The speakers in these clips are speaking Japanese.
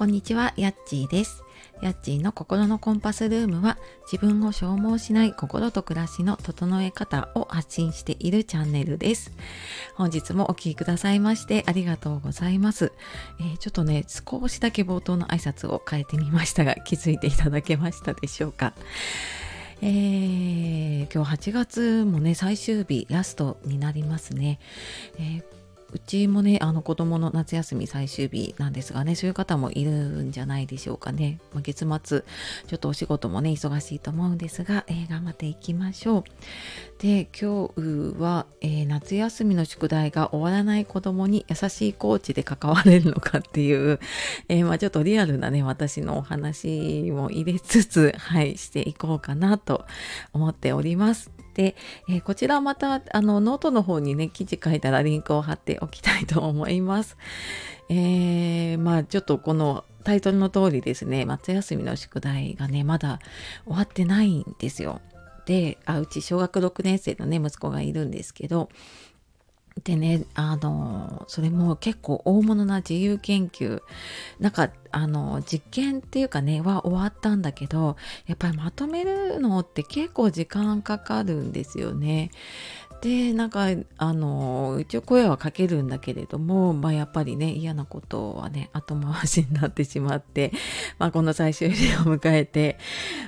こんにちは、やっちーです。やっちーの心のコンパスルームは自分を消耗しない心と暮らしの整え方を発信しているチャンネルです。本日もお聴きくださいましてありがとうございます。えーちょっとね、少しだけ冒頭の挨拶を変えてみましたが気づいていただけましたでしょうか。えー今日8月もね最終日ラストになりますね。えーうちもねあの子供の夏休み最終日なんですがねそういう方もいるんじゃないでしょうかね、まあ月末ちょっとお仕事もね忙しいと思うんですが、えー頑張っていきましょう。で今日は、えー夏休みの宿題が終わらない子供に優しいコーチで関われるのかっていう、えーまあ、ちょっとリアルなね私のお話も入れつつはいしていこうかなと思っております。で、えーこちらまたあのノートの方にね記事書いたらリンクを貼っておきたいと思います。えーまあちょっとこのタイトルの通りですね夏休みの宿題がねまだ終わってないんですよ。であうち小学6年生のね息子がいるんですけどでねあのそれも結構大物な自由研究なんかあの実験っていうかねは終わったんだけどやっぱりまとめるのって結構時間かかるんですよね。でなんかあの一応声はかけるんだけれども、まあ、やっぱりね嫌なことはね後回しになってしまって、まあ、この最終日を迎えて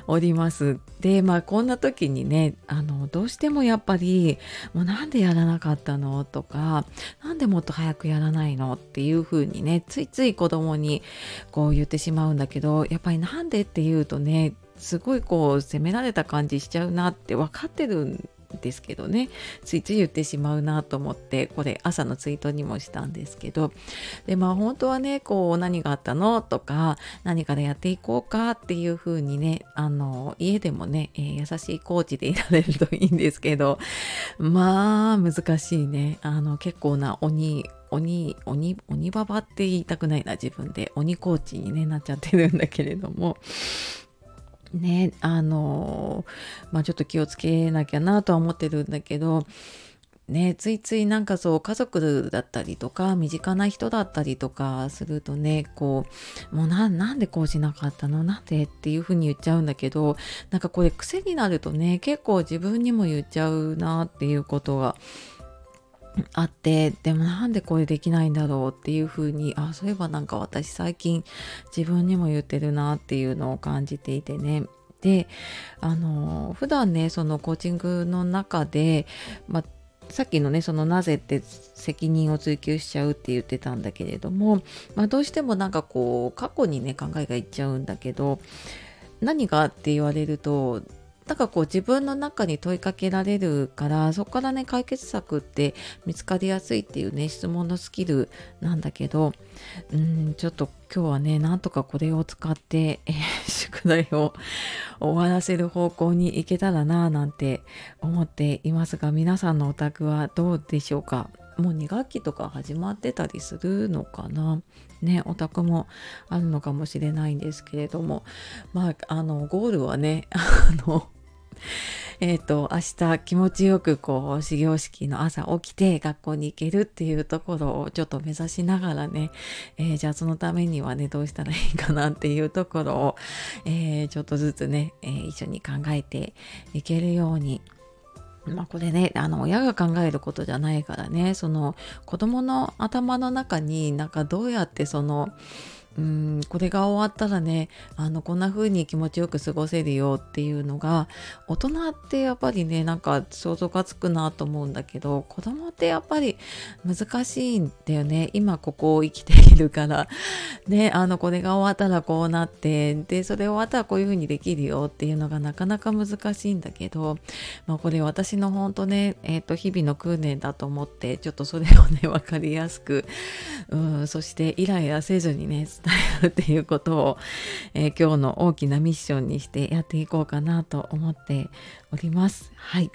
おります。でまあこんな時にねあのどうしてもやっぱりもうなんでやらなかったの？とかなんでもっと早くやらないの？っていう風にねついつい子供にこう言ってしまうんだけどやっぱりなんでって言うとねすごいこう責められた感じしちゃうなって分かってるんですけどね。ついつい言ってしまうなと思ってこれ朝のツイートにもしたんですけど。でまあ本当はねこう何があったのとか何からやっていこうかっていう風にねあの家でもね、えー優しいコーチでいられるといいんですけどまあ難しいね。あの結構な鬼鬼鬼鬼ババって言いたくないな自分で。鬼コーチに、ね、なっちゃってるんだけれども。ねあのまあちょっと気をつけなきゃなとは思ってるんだけどねついついなんかそう家族だったりとか身近な人だったりとかするとねこうもうなんでこうしなかったの？なんでっていうふうに言っちゃうんだけどなんかこれ癖になるとね結構自分にも言っちゃうなっていうことがあってでもなんでこれできないんだろうっていうふうにあそういえばなんか私最近自分にも言ってるなっていうのを感じていてね。であの普段ねそのコーチングの中で、まさっきのねそのなぜって責任を追求しちゃうって言ってたんだけれども、ま、どうしてもなんかこう過去にね考えがいっちゃうんだけど何がって言われるとなんかこう自分の中に問いかけられるからそこからね解決策って見つかりやすいっていうね質問のスキルなんだけどうんちょっと今日はねなんとかこれを使って、えー宿題を終わらせる方向に行けたらなぁなんて思っていますが皆さんのお宅はどうでしょうか？もう2学期とか始まってたりするのかな？ねお宅もあるのかもしれないんですけれどもまああのゴールはねあの えっ、と明日気持ちよくこう始業式の朝起きて学校に行けるっていうところをちょっと目指しながらね、えーじゃあそのためにはねどうしたらいいかなっていうところを、えーちょっとずつね、えー一緒に考えていけるように。まあこれねあの親が考えることじゃないからねその子供の頭の中になんかどうやってそのうんこれが終わったらねあのこんな風に気持ちよく過ごせるよっていうのが大人ってやっぱりねなんか想像がつくなと思うんだけど子供ってやっぱり難しいんだよね。今ここを生きているから。ねあのこれが終わったらこうなってでそれ終わったらこういう風にできるよっていうのがなかなか難しいんだけど、まあ、これ私の本当ね、えー、と日々の訓練だと思ってちょっとそれをね分かりやすくうんそしてイライラせずにね伝えるっていうことを、えー今日の大きなミッションにしてやっていこうかなと思っております。はい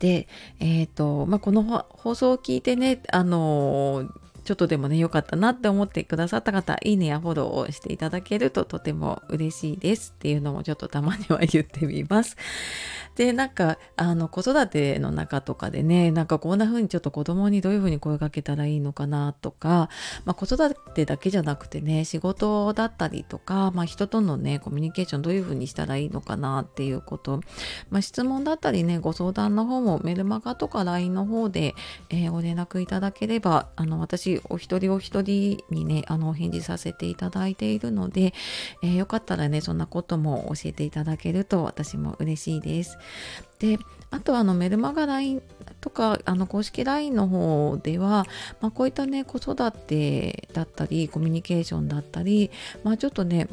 で、えーとまあ、この放送を聞いてね、あのーちょっとでもね良かったなって思ってくださった方いいねやフォローをしていただけるととても嬉しいですっていうのもちょっとたまには言ってみます。でなんかあの子育ての中とかでねなんかこんな風にちょっと子供にどういう風に声かけたらいいのかなとか、まあ、子育てだけじゃなくてね仕事だったりとか、まあ、人とのねコミュニケーションどういう風にしたらいいのかなっていうこと、まあ、質問だったりねご相談の方もメルマガとか LINE の方で、えー、ご連絡いただければあの私お一人お一人にねあのお返事させていただいているので、えー、よかったらねそんなことも教えていただけると私も嬉しいです。であとはあのメルマガ LINE とかあの公式 LINE の方では、まあ、こういったね子育てだったりコミュニケーションだったり、まあ、ちょっとね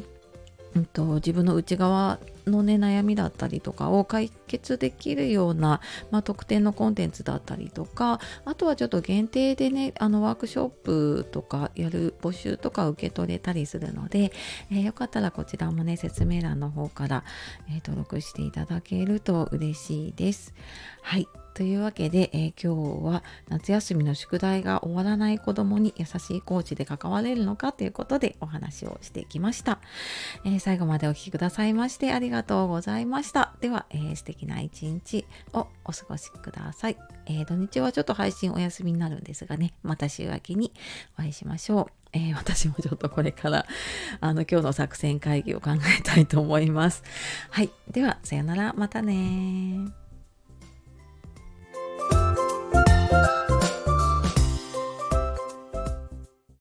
うんと、自分の内側のね悩みだったりとかを解決できるような、まあ、特典のコンテンツだったりとかあとはちょっと限定でねあのワークショップとかやる募集とか受け取れたりするので、えー、よかったらこちらもね説明欄の方から、えー、登録していただけると嬉しいです。はいというわけで、えー、今日は夏休みの宿題が終わらない子供に優しいコーチで関われるのかということでお話をしてきました。えー、最後までお聴きくださいましてありがとうございました。では、えー、素敵な一日をお過ごしください、えー土日はちょっと配信お休みになるんですがね、また週明けにお会いしましょう。えー、私もちょっとこれからあの今日の作戦会議を考えたいと思います。はい。では、さよなら。またね